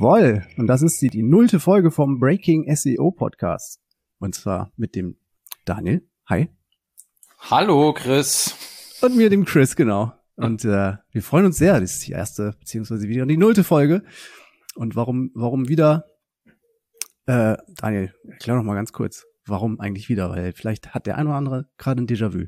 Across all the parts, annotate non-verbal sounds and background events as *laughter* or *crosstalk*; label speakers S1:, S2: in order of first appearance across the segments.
S1: Jawohl. Und das ist die, die nullte Folge vom Breaking SEO Podcast. Und zwar mit dem Daniel. Hi.
S2: Hallo, Chris.
S1: Und mir, dem Chris, genau. Und äh, wir freuen uns sehr. Das ist die erste, beziehungsweise wieder die nullte Folge. Und warum, warum wieder? Äh, Daniel, erklär noch mal ganz kurz, warum eigentlich wieder? Weil vielleicht hat der ein oder andere gerade ein Déjà-vu.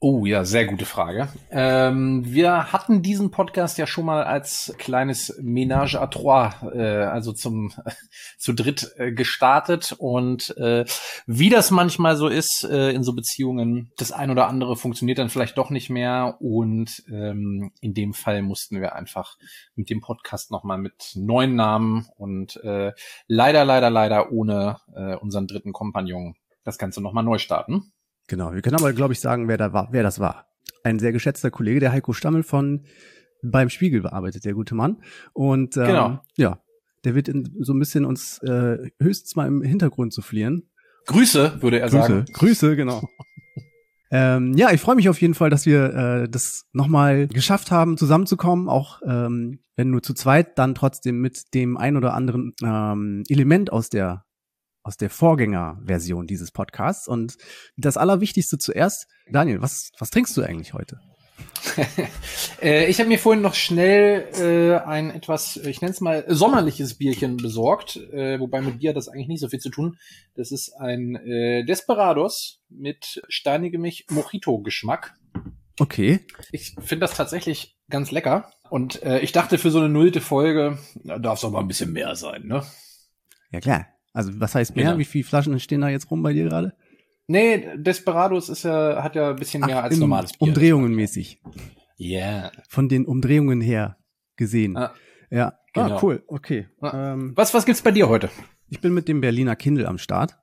S2: Oh ja, sehr gute Frage. Ähm, wir hatten diesen Podcast ja schon mal als kleines Ménage à trois, äh, also zum *laughs* zu dritt äh, gestartet und äh, wie das manchmal so ist äh, in so Beziehungen, das ein oder andere funktioniert dann vielleicht doch nicht mehr und ähm, in dem Fall mussten wir einfach mit dem Podcast nochmal mit neuen Namen und äh, leider, leider, leider ohne äh, unseren dritten Kompagnon das Ganze nochmal neu starten.
S1: Genau, wir können aber, glaube ich, sagen, wer da war, wer das war. Ein sehr geschätzter Kollege, der Heiko Stammel von beim Spiegel bearbeitet, der gute Mann. Und ähm, genau. ja, der wird in, so ein bisschen uns äh, höchstens mal im Hintergrund zu fliehen.
S2: Grüße, würde er
S1: Grüße,
S2: sagen.
S1: Grüße, genau. *laughs* ähm, ja, ich freue mich auf jeden Fall, dass wir äh, das nochmal geschafft haben, zusammenzukommen, auch ähm, wenn nur zu zweit, dann trotzdem mit dem ein oder anderen ähm, Element aus der aus der Vorgängerversion dieses Podcasts. Und das Allerwichtigste zuerst, Daniel, was, was trinkst du eigentlich heute? *laughs*
S2: äh, ich habe mir vorhin noch schnell äh, ein etwas, ich nenne es mal sommerliches Bierchen besorgt, äh, wobei mit Bier hat das eigentlich nicht so viel zu tun. Das ist ein äh, Desperados mit steinigem Mojito-Geschmack.
S1: Okay.
S2: Ich finde das tatsächlich ganz lecker. Und äh, ich dachte, für so eine nullte Folge darf es auch mal ein bisschen mehr sein, ne?
S1: Ja, klar. Also was heißt mehr? Genau. Wie viele Flaschen stehen da jetzt rum bei dir gerade?
S2: Nee, Desperados ist ja, hat ja ein bisschen mehr Ach, als normales
S1: Bier. Umdrehungen mäßig.
S2: Ja. Yeah.
S1: Von den Umdrehungen her gesehen. Ah, ja. Ah, genau. Ah, cool. Okay.
S2: Ah. Ähm, was, was gibt's bei dir heute?
S1: Ich bin mit dem Berliner Kindle am Start.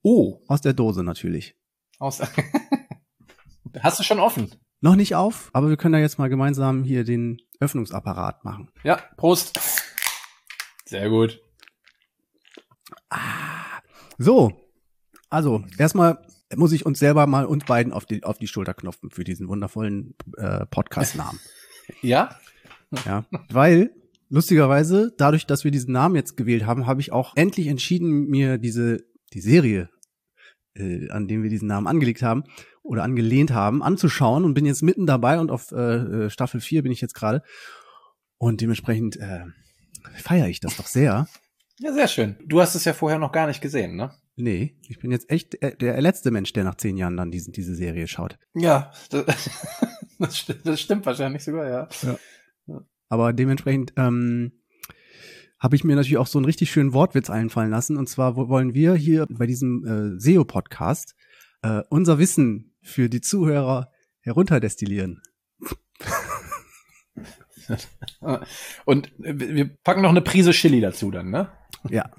S2: Oh.
S1: Aus der Dose natürlich.
S2: Aus. *laughs* Hast du schon offen?
S1: Noch nicht auf, aber wir können da jetzt mal gemeinsam hier den Öffnungsapparat machen.
S2: Ja, Prost. Sehr gut.
S1: Ah, so, also erstmal muss ich uns selber mal uns beiden auf die, auf die Schulter knopfen für diesen wundervollen äh, Podcast-Namen. *laughs*
S2: ja?
S1: Ja, weil lustigerweise, dadurch, dass wir diesen Namen jetzt gewählt haben, habe ich auch endlich entschieden, mir diese die Serie, äh, an dem wir diesen Namen angelegt haben oder angelehnt haben, anzuschauen und bin jetzt mitten dabei und auf äh, äh Staffel 4 bin ich jetzt gerade. Und dementsprechend äh, feiere ich das doch sehr.
S2: Ja, sehr schön. Du hast es ja vorher noch gar nicht gesehen, ne?
S1: Nee, ich bin jetzt echt der letzte Mensch, der nach zehn Jahren dann diesen, diese Serie schaut.
S2: Ja, das, *laughs* stimmt, das stimmt wahrscheinlich sogar, ja.
S1: ja. Aber dementsprechend ähm, habe ich mir natürlich auch so einen richtig schönen Wortwitz einfallen lassen. Und zwar wollen wir hier bei diesem äh, SEO-Podcast äh, unser Wissen für die Zuhörer herunterdestillieren. *laughs*
S2: Und wir packen noch eine Prise Chili dazu dann, ne?
S1: Ja.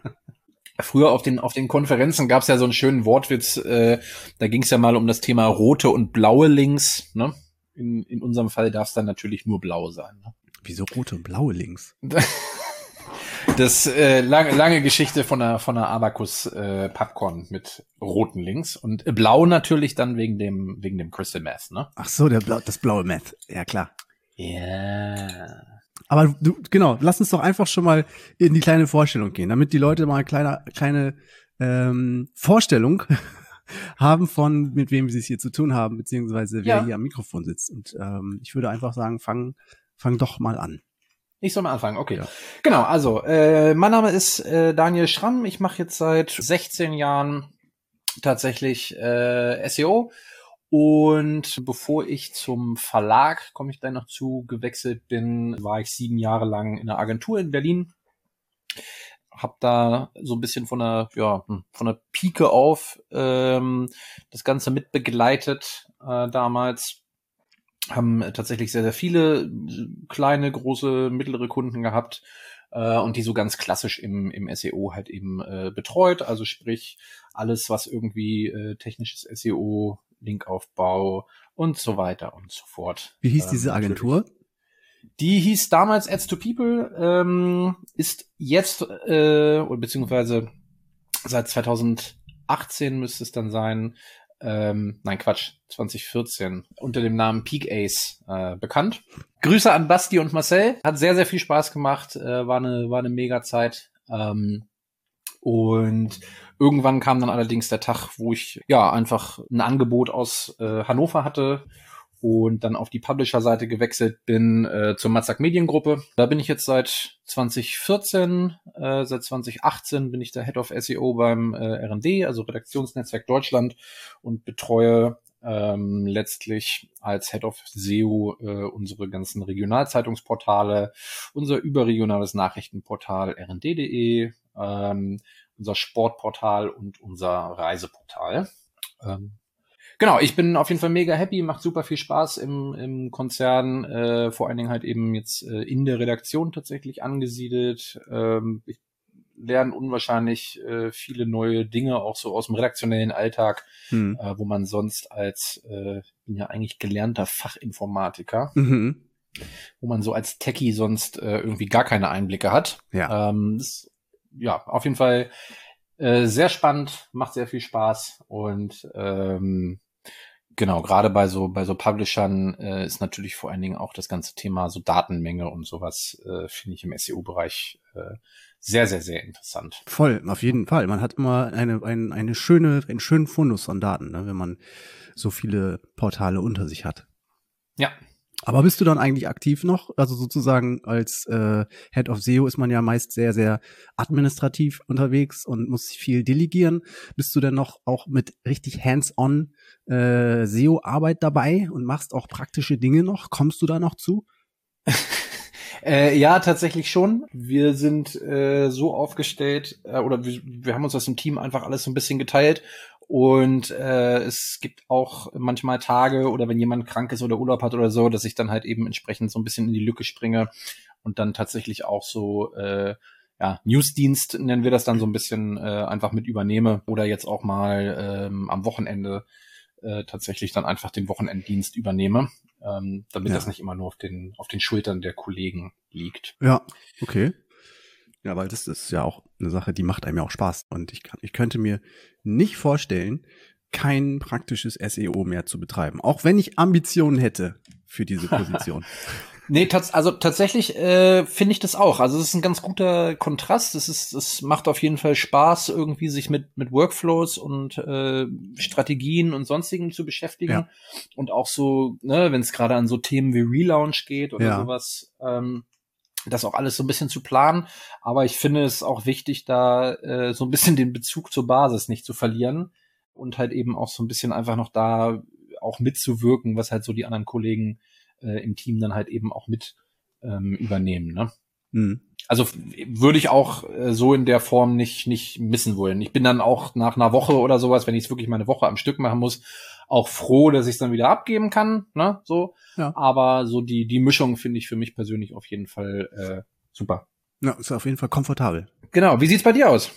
S2: Früher auf den, auf den Konferenzen gab es ja so einen schönen Wortwitz, äh, da ging es ja mal um das Thema rote und blaue Links. Ne? In, in unserem Fall darf es dann natürlich nur blau sein. Ne?
S1: Wieso rote und blaue Links? *laughs*
S2: das äh, lange, lange Geschichte von der von der Abacus äh, Popcorn mit roten Links und blau natürlich dann wegen dem wegen dem Crystal Meth, ne?
S1: Ach so, der Blau, das blaue Meth. Ja klar.
S2: Ja.
S1: Aber du, genau, lass uns doch einfach schon mal in die kleine Vorstellung gehen, damit die Leute mal eine kleine, kleine ähm, Vorstellung *laughs* haben von, mit wem sie es hier zu tun haben, beziehungsweise wer ja. hier am Mikrofon sitzt. Und ähm, ich würde einfach sagen, fang, fang doch mal an.
S2: Ich soll mal anfangen, okay. Ja. Genau, also äh, mein Name ist äh, Daniel Schramm. Ich mache jetzt seit 16 Jahren tatsächlich äh, SEO und bevor ich zum Verlag, komme ich dann noch zu, gewechselt bin, war ich sieben Jahre lang in einer Agentur in Berlin. Hab da so ein bisschen von der, ja, hm, von der Pike auf ähm, das Ganze mitbegleitet äh, damals. Haben tatsächlich sehr, sehr viele kleine, große, mittlere Kunden gehabt äh, und die so ganz klassisch im, im SEO halt eben äh, betreut. Also sprich, alles, was irgendwie äh, technisches SEO Linkaufbau und so weiter und so fort.
S1: Wie hieß ähm, diese Agentur?
S2: Die hieß damals Ads to People, ähm, ist jetzt, äh, beziehungsweise seit 2018 müsste es dann sein, ähm, nein Quatsch, 2014 unter dem Namen Peak Ace äh, bekannt. Grüße an Basti und Marcel, hat sehr sehr viel Spaß gemacht, äh, war eine war eine mega Zeit. Ähm, und irgendwann kam dann allerdings der Tag, wo ich ja einfach ein Angebot aus äh, Hannover hatte und dann auf die Publisher-Seite gewechselt bin äh, zur Matzak Mediengruppe. Da bin ich jetzt seit 2014, äh, seit 2018 bin ich der Head of SEO beim äh, R&D, also Redaktionsnetzwerk Deutschland und betreue ähm, letztlich als Head of SEO äh, unsere ganzen Regionalzeitungsportale, unser überregionales Nachrichtenportal rnd.de, ähm, unser Sportportal und unser Reiseportal. Ähm, genau, ich bin auf jeden Fall mega happy, macht super viel Spaß im, im Konzern, äh, vor allen Dingen halt eben jetzt äh, in der Redaktion tatsächlich angesiedelt. Ähm, ich lerne unwahrscheinlich äh, viele neue Dinge, auch so aus dem redaktionellen Alltag, hm. äh, wo man sonst als, äh, bin ja eigentlich gelernter Fachinformatiker, mhm. wo man so als Techie sonst äh, irgendwie gar keine Einblicke hat. Ja. Ähm, das, ja, auf jeden Fall äh, sehr spannend, macht sehr viel Spaß und ähm, Genau, gerade bei so bei so Publishern äh, ist natürlich vor allen Dingen auch das ganze Thema so Datenmenge und sowas äh, finde ich im SEO-Bereich äh, sehr sehr sehr interessant.
S1: Voll, auf jeden Fall. Man hat immer eine eine, eine schöne einen schönen Fundus an Daten, ne, wenn man so viele Portale unter sich hat.
S2: Ja,
S1: aber bist du dann eigentlich aktiv noch? Also sozusagen als äh, Head of SEO ist man ja meist sehr, sehr administrativ unterwegs und muss viel delegieren. Bist du denn noch auch mit richtig hands-on äh, SEO-Arbeit dabei und machst auch praktische Dinge noch? Kommst du da noch zu? *laughs*
S2: Äh, ja, tatsächlich schon. Wir sind äh, so aufgestellt, äh, oder wir, wir haben uns das im Team einfach alles so ein bisschen geteilt und äh, es gibt auch manchmal Tage oder wenn jemand krank ist oder Urlaub hat oder so, dass ich dann halt eben entsprechend so ein bisschen in die Lücke springe und dann tatsächlich auch so äh, ja, Newsdienst nennen wir das dann so ein bisschen äh, einfach mit übernehme oder jetzt auch mal ähm, am Wochenende äh, tatsächlich dann einfach den Wochenenddienst übernehme, ähm, damit ja. das nicht immer nur auf den auf den Schultern der Kollegen liegt.
S1: Ja, okay. Ja, weil das ist ja auch eine Sache, die macht einem ja auch Spaß. Und ich, kann, ich könnte mir nicht vorstellen, kein praktisches SEO mehr zu betreiben. Auch wenn ich Ambitionen hätte für diese *laughs* Position.
S2: nee, tats also tatsächlich äh, finde ich das auch. Also es ist ein ganz guter Kontrast. Es ist, es macht auf jeden Fall Spaß, irgendwie sich mit mit Workflows und äh, Strategien und sonstigen zu beschäftigen ja. und auch so, ne, wenn es gerade an so Themen wie Relaunch geht oder ja. sowas. Ähm, das auch alles so ein bisschen zu planen. Aber ich finde es auch wichtig, da äh, so ein bisschen *laughs* den Bezug zur Basis nicht zu verlieren und halt eben auch so ein bisschen einfach noch da auch mitzuwirken, was halt so die anderen Kollegen äh, im Team dann halt eben auch mit ähm, übernehmen. Ne? Mhm. Also würde ich auch äh, so in der Form nicht nicht missen wollen. Ich bin dann auch nach einer Woche oder sowas, wenn ich es wirklich mal eine Woche am Stück machen muss, auch froh, dass ich es dann wieder abgeben kann, ne, so. Ja. Aber so die, die Mischung finde ich für mich persönlich auf jeden Fall äh, super.
S1: Ja, ist auf jeden Fall komfortabel.
S2: Genau. Wie sieht's bei dir aus?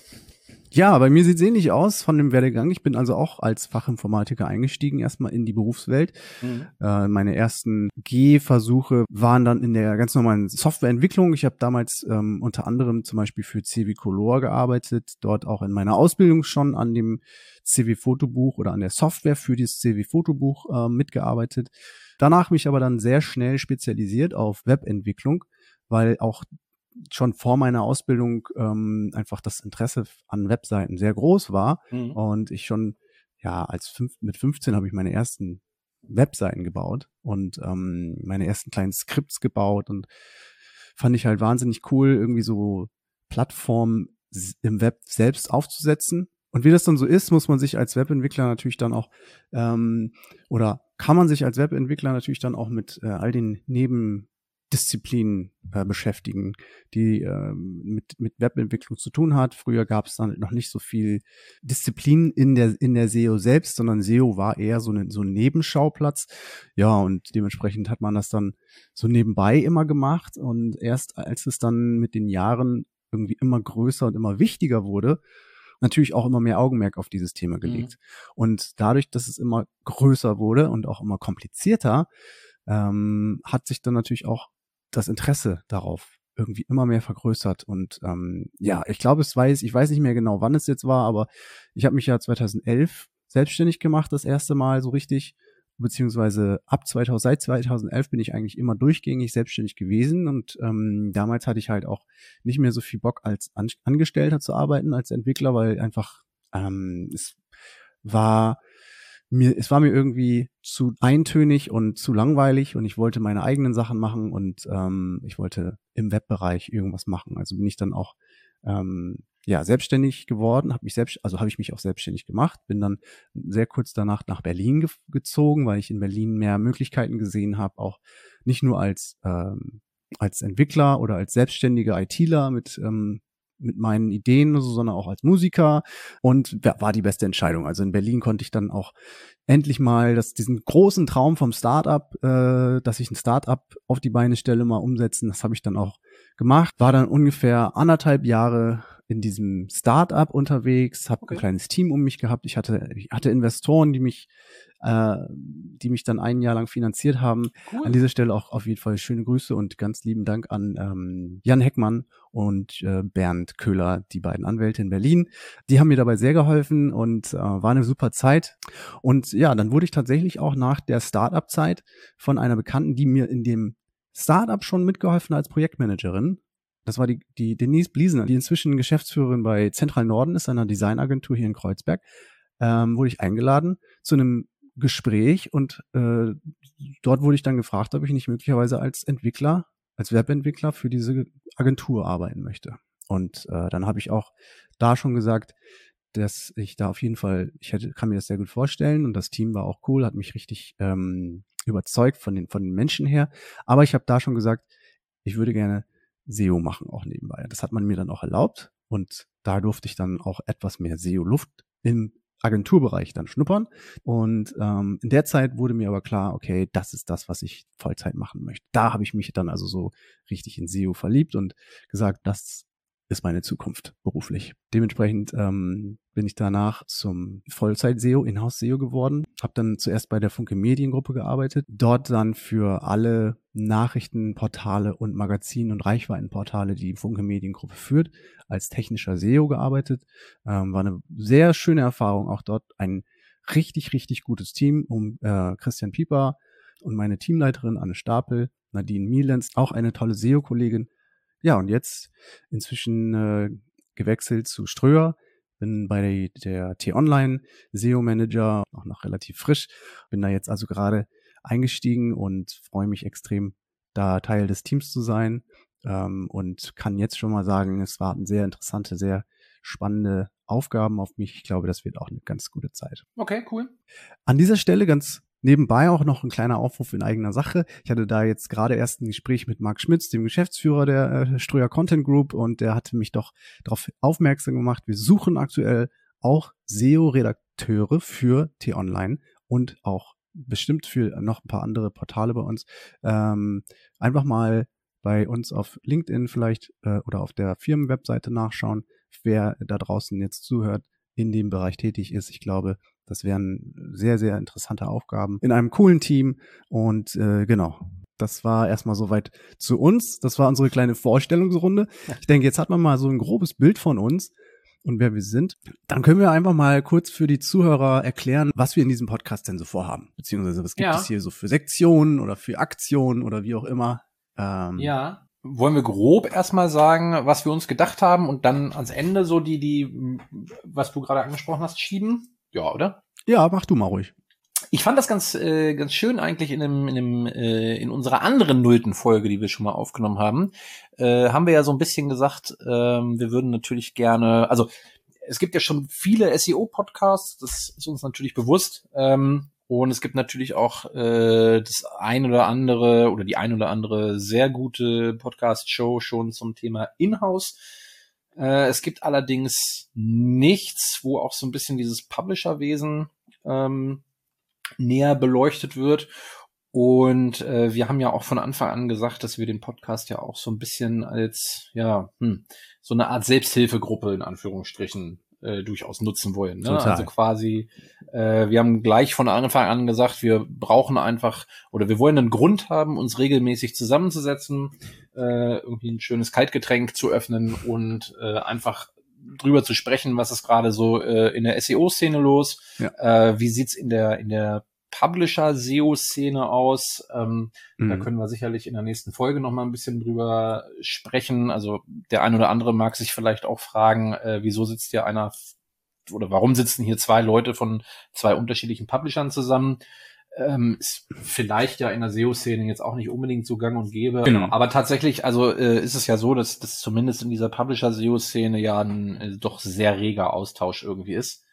S1: Ja, bei mir sieht es ähnlich aus von dem Werdegang. Ich bin also auch als Fachinformatiker eingestiegen, erstmal in die Berufswelt. Mhm. Äh, meine ersten Gehversuche waren dann in der ganz normalen Softwareentwicklung. Ich habe damals ähm, unter anderem zum Beispiel für CW Color gearbeitet, dort auch in meiner Ausbildung schon an dem CW Fotobuch oder an der Software für dieses CW Fotobuch äh, mitgearbeitet. Danach mich aber dann sehr schnell spezialisiert auf Webentwicklung, weil auch schon vor meiner Ausbildung ähm, einfach das Interesse an Webseiten sehr groß war mhm. und ich schon ja als fünf, mit 15 habe ich meine ersten Webseiten gebaut und ähm, meine ersten kleinen Skripts gebaut und fand ich halt wahnsinnig cool irgendwie so Plattformen im Web selbst aufzusetzen und wie das dann so ist, muss man sich als Webentwickler natürlich dann auch ähm, oder kann man sich als Webentwickler natürlich dann auch mit äh, all den Neben Disziplinen äh, beschäftigen, die äh, mit, mit Webentwicklung zu tun hat. Früher gab es dann noch nicht so viel Disziplin in der, in der SEO selbst, sondern SEO war eher so, eine, so ein Nebenschauplatz. Ja, und dementsprechend hat man das dann so nebenbei immer gemacht. Und erst als es dann mit den Jahren irgendwie immer größer und immer wichtiger wurde, natürlich auch immer mehr Augenmerk auf dieses Thema gelegt. Mhm. Und dadurch, dass es immer größer wurde und auch immer komplizierter, ähm, hat sich dann natürlich auch das Interesse darauf irgendwie immer mehr vergrößert. Und ähm, ja, ich glaube, es weiß, ich weiß nicht mehr genau, wann es jetzt war, aber ich habe mich ja 2011 selbstständig gemacht, das erste Mal so richtig, beziehungsweise ab 2000, seit 2011 bin ich eigentlich immer durchgängig selbstständig gewesen und ähm, damals hatte ich halt auch nicht mehr so viel Bock als An Angestellter zu arbeiten, als Entwickler, weil einfach ähm, es war mir, es war mir irgendwie zu eintönig und zu langweilig und ich wollte meine eigenen Sachen machen und ähm, ich wollte im Webbereich irgendwas machen. Also bin ich dann auch ähm, ja selbstständig geworden, habe mich selbst, also habe ich mich auch selbstständig gemacht, bin dann sehr kurz danach nach Berlin ge gezogen, weil ich in Berlin mehr Möglichkeiten gesehen habe, auch nicht nur als ähm, als Entwickler oder als selbstständiger ITler mit ähm, mit meinen Ideen, so, sondern auch als Musiker und war die beste Entscheidung. Also in Berlin konnte ich dann auch endlich mal das, diesen großen Traum vom Startup, äh, dass ich ein Startup auf die Beine stelle, mal umsetzen. Das habe ich dann auch gemacht. War dann ungefähr anderthalb Jahre in diesem Startup unterwegs, habe okay. ein kleines Team um mich gehabt. Ich hatte, ich hatte Investoren, die mich äh, die mich dann ein Jahr lang finanziert haben. Cool. An dieser Stelle auch auf jeden Fall schöne Grüße und ganz lieben Dank an ähm, Jan Heckmann und äh, Bernd Köhler, die beiden Anwälte in Berlin. Die haben mir dabei sehr geholfen und äh, war eine super Zeit. Und ja, dann wurde ich tatsächlich auch nach der Startup-Zeit von einer Bekannten, die mir in dem Startup schon mitgeholfen als Projektmanagerin. Das war die, die Denise Bliesner, die inzwischen Geschäftsführerin bei Zentral Norden ist, einer Designagentur hier in Kreuzberg. Ähm, wurde ich eingeladen zu einem Gespräch und äh, dort wurde ich dann gefragt, ob ich nicht möglicherweise als Entwickler, als Webentwickler für diese Agentur arbeiten möchte. Und äh, dann habe ich auch da schon gesagt, dass ich da auf jeden Fall, ich hätte, kann mir das sehr gut vorstellen und das Team war auch cool, hat mich richtig ähm, überzeugt von den, von den Menschen her. Aber ich habe da schon gesagt, ich würde gerne SEO machen auch nebenbei. Das hat man mir dann auch erlaubt und da durfte ich dann auch etwas mehr SEO-Luft im Agenturbereich dann schnuppern. Und ähm, in der Zeit wurde mir aber klar, okay, das ist das, was ich Vollzeit machen möchte. Da habe ich mich dann also so richtig in SEO verliebt und gesagt, das ist meine Zukunft beruflich. Dementsprechend ähm, bin ich danach zum Vollzeit-SEO, Inhouse-SEO geworden. Habe dann zuerst bei der Funke Mediengruppe gearbeitet, dort dann für alle Nachrichtenportale und Magazin- und Reichweitenportale, die die Funke Mediengruppe führt, als technischer SEO gearbeitet. Ähm, war eine sehr schöne Erfahrung, auch dort ein richtig, richtig gutes Team um äh, Christian Pieper und meine Teamleiterin Anne Stapel, Nadine Mielens, auch eine tolle SEO-Kollegin, ja, und jetzt inzwischen äh, gewechselt zu Ströer, bin bei der T-Online SEO-Manager, auch noch relativ frisch, bin da jetzt also gerade eingestiegen und freue mich extrem, da Teil des Teams zu sein ähm, und kann jetzt schon mal sagen, es warten sehr interessante, sehr spannende Aufgaben auf mich. Ich glaube, das wird auch eine ganz gute Zeit.
S2: Okay, cool.
S1: An dieser Stelle ganz Nebenbei auch noch ein kleiner Aufruf in eigener Sache. Ich hatte da jetzt gerade erst ein Gespräch mit Marc Schmitz, dem Geschäftsführer der äh, Ströer Content Group, und der hatte mich doch darauf aufmerksam gemacht. Wir suchen aktuell auch SEO-Redakteure für T-Online und auch bestimmt für noch ein paar andere Portale bei uns. Ähm, einfach mal bei uns auf LinkedIn vielleicht äh, oder auf der Firmenwebseite nachschauen, wer da draußen jetzt zuhört, in dem Bereich tätig ist. Ich glaube, das wären sehr, sehr interessante Aufgaben in einem coolen Team. Und äh, genau, das war erstmal soweit zu uns. Das war unsere kleine Vorstellungsrunde. Ich denke, jetzt hat man mal so ein grobes Bild von uns und wer wir sind. Dann können wir einfach mal kurz für die Zuhörer erklären, was wir in diesem Podcast denn so vorhaben. Beziehungsweise was gibt ja. es hier so für Sektionen oder für Aktionen oder wie auch immer.
S2: Ähm, ja. Wollen wir grob erstmal sagen, was wir uns gedacht haben und dann ans Ende so die, die, was du gerade angesprochen hast, schieben? Ja, oder?
S1: Ja, mach du mal ruhig.
S2: Ich fand das ganz, äh, ganz schön eigentlich in dem, in dem, äh, in unserer anderen nullten Folge, die wir schon mal aufgenommen haben, äh, haben wir ja so ein bisschen gesagt, äh, wir würden natürlich gerne, also es gibt ja schon viele SEO-Podcasts, das ist uns natürlich bewusst. Ähm, und es gibt natürlich auch äh, das ein oder andere oder die ein oder andere sehr gute Podcast-Show schon zum Thema Inhouse. Äh, es gibt allerdings nichts, wo auch so ein bisschen dieses Publisher-Wesen ähm, näher beleuchtet wird. Und äh, wir haben ja auch von Anfang an gesagt, dass wir den Podcast ja auch so ein bisschen als, ja, hm, so eine Art Selbsthilfegruppe in Anführungsstrichen äh, durchaus nutzen wollen. Ne? Also quasi, äh, wir haben gleich von Anfang an gesagt, wir brauchen einfach oder wir wollen einen Grund haben, uns regelmäßig zusammenzusetzen, äh, irgendwie ein schönes Kaltgetränk zu öffnen und äh, einfach drüber zu sprechen, was ist gerade so äh, in der SEO-Szene los, ja. äh, wie sieht's in der in der Publisher-SEO-Szene aus. Ähm, mhm. Da können wir sicherlich in der nächsten Folge noch mal ein bisschen drüber sprechen. Also der ein oder andere mag sich vielleicht auch fragen, äh, wieso sitzt hier einer oder warum sitzen hier zwei Leute von zwei unterschiedlichen Publishern zusammen? Ähm, ist vielleicht ja in der SEO-Szene jetzt auch nicht unbedingt so gang und gäbe. Genau. Aber tatsächlich, also äh, ist es ja so, dass das zumindest in dieser Publisher-SEO-Szene ja ein äh, doch sehr reger Austausch irgendwie ist.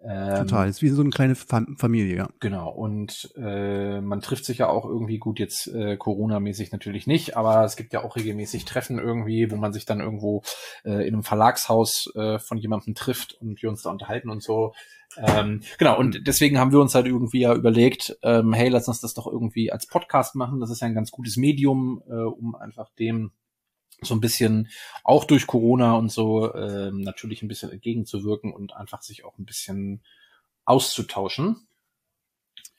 S1: Ähm, Total, ist wie so eine kleine Fam Familie, ja.
S2: Genau, und äh, man trifft sich ja auch irgendwie gut jetzt äh, Corona-mäßig natürlich nicht, aber es gibt ja auch regelmäßig Treffen irgendwie, wo man sich dann irgendwo äh, in einem Verlagshaus äh, von jemandem trifft und wir uns da unterhalten und so. Ähm, genau, und deswegen haben wir uns halt irgendwie ja überlegt, ähm, hey, lass uns das doch irgendwie als Podcast machen. Das ist ja ein ganz gutes Medium, äh, um einfach dem so ein bisschen auch durch Corona und so ähm, natürlich ein bisschen entgegenzuwirken und einfach sich auch ein bisschen auszutauschen.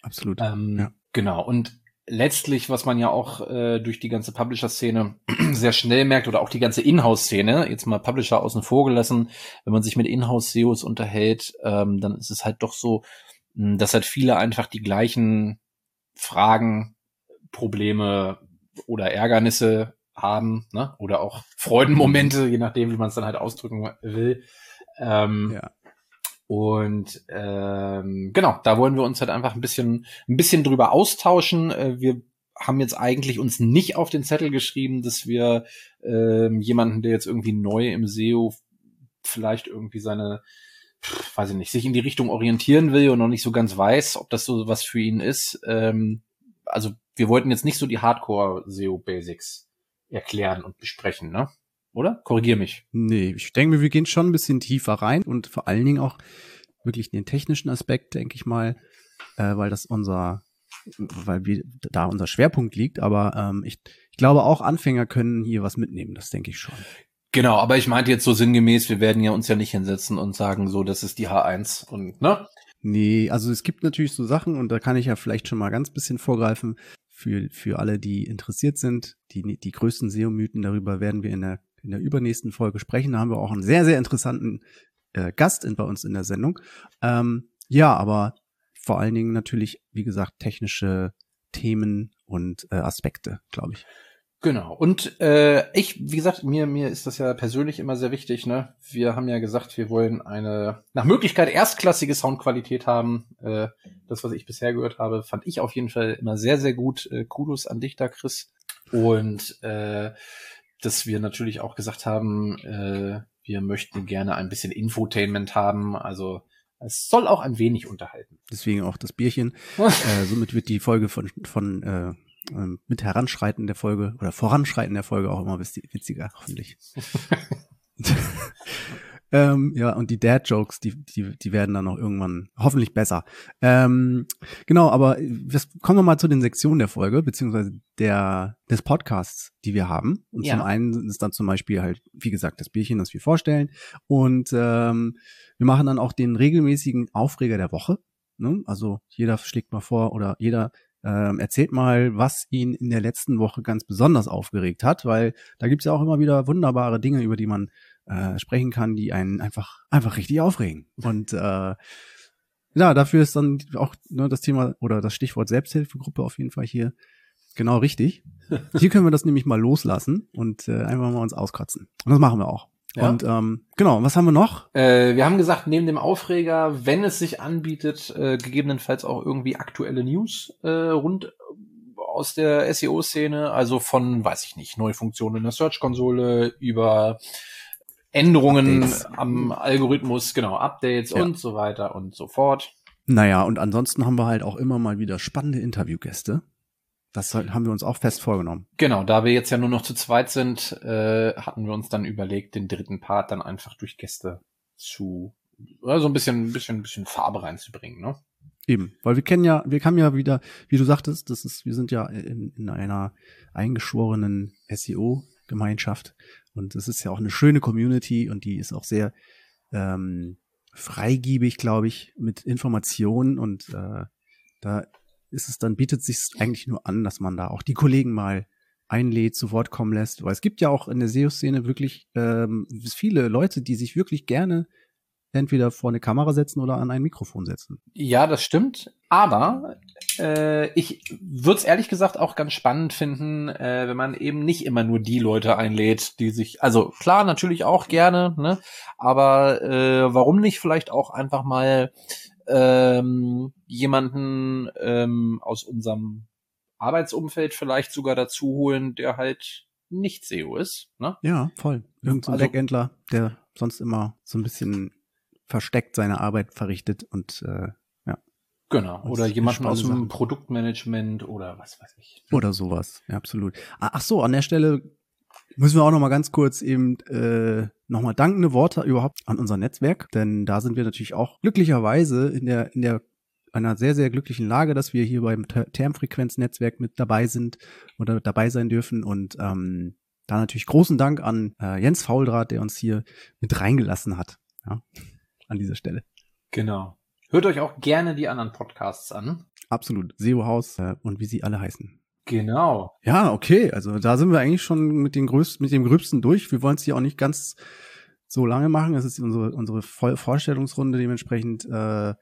S1: Absolut.
S2: Ähm, ja. Genau. Und letztlich, was man ja auch äh, durch die ganze Publisher-Szene *clears throat* sehr schnell merkt oder auch die ganze Inhouse-Szene, jetzt mal Publisher außen vor gelassen, wenn man sich mit Inhouse-SEOs unterhält, ähm, dann ist es halt doch so, hm, dass halt viele einfach die gleichen Fragen, Probleme oder Ärgernisse haben, ne? Oder auch Freudenmomente, je nachdem, wie man es dann halt ausdrücken will. Ähm, ja. Und ähm, genau, da wollen wir uns halt einfach ein bisschen, ein bisschen drüber austauschen. Äh, wir haben jetzt eigentlich uns nicht auf den Zettel geschrieben, dass wir ähm, jemanden, der jetzt irgendwie neu im SEO vielleicht irgendwie seine, pff, weiß ich nicht, sich in die Richtung orientieren will und noch nicht so ganz weiß, ob das so was für ihn ist. Ähm, also wir wollten jetzt nicht so die Hardcore SEO Basics erklären und besprechen, ne? Oder? Korrigier mich.
S1: Nee, ich denke mir, wir gehen schon ein bisschen tiefer rein und vor allen Dingen auch wirklich den technischen Aspekt, denke ich mal, äh, weil das unser, weil wir da unser Schwerpunkt liegt. Aber ähm, ich, ich glaube auch Anfänger können hier was mitnehmen, das denke ich schon.
S2: Genau, aber ich meinte jetzt so sinngemäß, wir werden ja uns ja nicht hinsetzen und sagen, so, das ist die H1 und, ne?
S1: Nee, also es gibt natürlich so Sachen und da kann ich ja vielleicht schon mal ganz bisschen vorgreifen für, für alle, die interessiert sind. Die, die größten SEO-Mythen darüber werden wir in der in der übernächsten Folge sprechen. Da haben wir auch einen sehr, sehr interessanten äh, Gast in, bei uns in der Sendung. Ähm, ja, aber vor allen Dingen natürlich, wie gesagt, technische Themen und äh, Aspekte, glaube ich.
S2: Genau. Und äh, ich, wie gesagt, mir mir ist das ja persönlich immer sehr wichtig. Ne, wir haben ja gesagt, wir wollen eine nach Möglichkeit erstklassige Soundqualität haben. Äh, das, was ich bisher gehört habe, fand ich auf jeden Fall immer sehr sehr gut. Äh, Kudos an dich da, Chris. Und äh, dass wir natürlich auch gesagt haben, äh, wir möchten gerne ein bisschen Infotainment haben, also es soll auch ein wenig unterhalten.
S1: Deswegen auch das Bierchen. *laughs* äh, somit wird die Folge von, von äh, ähm, mit Heranschreiten der Folge oder Voranschreiten der Folge auch immer witziger, hoffentlich. *laughs* Ähm, ja, und die Dad-Jokes, die, die, die werden dann auch irgendwann hoffentlich besser. Ähm, genau, aber das, kommen wir mal zu den Sektionen der Folge, beziehungsweise der, des Podcasts, die wir haben. Und ja. zum einen ist dann zum Beispiel halt, wie gesagt, das Bierchen, das wir vorstellen. Und ähm, wir machen dann auch den regelmäßigen Aufreger der Woche. Ne? Also jeder schlägt mal vor oder jeder ähm, erzählt mal, was ihn in der letzten Woche ganz besonders aufgeregt hat, weil da gibt's ja auch immer wieder wunderbare Dinge, über die man äh, sprechen kann, die einen einfach, einfach richtig aufregen. Und äh, ja, dafür ist dann auch ne, das Thema oder das Stichwort Selbsthilfegruppe auf jeden Fall hier genau richtig. *laughs* Hier können wir das nämlich mal loslassen und äh, einfach mal uns auskotzen. Und das machen wir auch. Ja. Und ähm, genau, was haben wir noch?
S2: Äh, wir haben gesagt, neben dem Aufreger, wenn es sich anbietet, äh, gegebenenfalls auch irgendwie aktuelle News äh, rund aus der SEO-Szene, also von, weiß ich nicht, neue Funktionen in der Search-Konsole über Änderungen Updates. am Algorithmus, genau, Updates ja. und so weiter und so fort.
S1: Naja, und ansonsten haben wir halt auch immer mal wieder spannende Interviewgäste. Das haben wir uns auch fest vorgenommen.
S2: Genau, da wir jetzt ja nur noch zu zweit sind, äh, hatten wir uns dann überlegt, den dritten Part dann einfach durch Gäste zu, also ein bisschen, ein bisschen, ein bisschen Farbe reinzubringen, ne?
S1: Eben, weil wir kennen ja, wir haben ja wieder, wie du sagtest, das ist, wir sind ja in, in einer eingeschworenen SEO-Gemeinschaft und es ist ja auch eine schöne Community und die ist auch sehr ähm, freigiebig, glaube ich, mit Informationen und äh, da ist es dann, bietet sich eigentlich nur an, dass man da auch die Kollegen mal einlädt, zu Wort kommen lässt. Weil es gibt ja auch in der SEO-Szene wirklich ähm, viele Leute, die sich wirklich gerne entweder vor eine Kamera setzen oder an ein Mikrofon setzen.
S2: Ja, das stimmt. Aber äh, ich würde es ehrlich gesagt auch ganz spannend finden, äh, wenn man eben nicht immer nur die Leute einlädt, die sich, also klar, natürlich auch gerne, ne? Aber äh, warum nicht vielleicht auch einfach mal ähm, jemanden ähm, aus unserem Arbeitsumfeld vielleicht sogar dazu holen, der halt nicht SEO ist. Ne?
S1: Ja, voll. Irgend so ein also, Backendler, der sonst immer so ein bisschen versteckt seine Arbeit verrichtet und äh, ja.
S2: Genau. Oder jemanden aus dem Produktmanagement oder was weiß ich.
S1: Oder sowas. Ja, absolut. Ah, ach so, an der Stelle müssen wir auch noch mal ganz kurz eben äh, noch mal dankende Worte überhaupt an unser Netzwerk, denn da sind wir natürlich auch glücklicherweise in der in der einer sehr sehr glücklichen Lage, dass wir hier beim Termfrequenznetzwerk mit dabei sind oder dabei sein dürfen und ähm, da natürlich großen Dank an äh, Jens Fauldraht, der uns hier mit reingelassen hat. Ja an dieser Stelle.
S2: Genau. Hört euch auch gerne die anderen Podcasts an.
S1: Absolut. SEO Haus äh, und wie sie alle heißen.
S2: Genau.
S1: Ja, okay. Also da sind wir eigentlich schon mit den größten, mit dem Gröbsten durch. Wir wollen es hier auch nicht ganz so lange machen. Das ist unsere, unsere Vorstellungsrunde. Dementsprechend äh,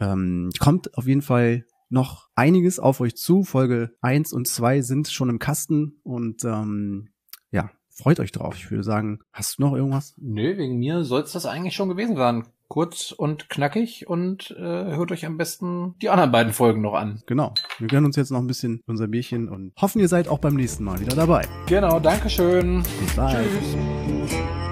S1: ähm, kommt auf jeden Fall noch einiges auf euch zu. Folge eins und zwei sind schon im Kasten und ähm, freut euch drauf. Ich würde sagen, hast du noch irgendwas?
S2: Nö, wegen mir soll es das eigentlich schon gewesen sein. Kurz und knackig und äh, hört euch am besten die anderen beiden Folgen noch an.
S1: Genau. Wir gönnen uns jetzt noch ein bisschen unser Bierchen und hoffen, ihr seid auch beim nächsten Mal wieder dabei.
S2: Genau, Dankeschön.
S1: Bis bald. Tschüss.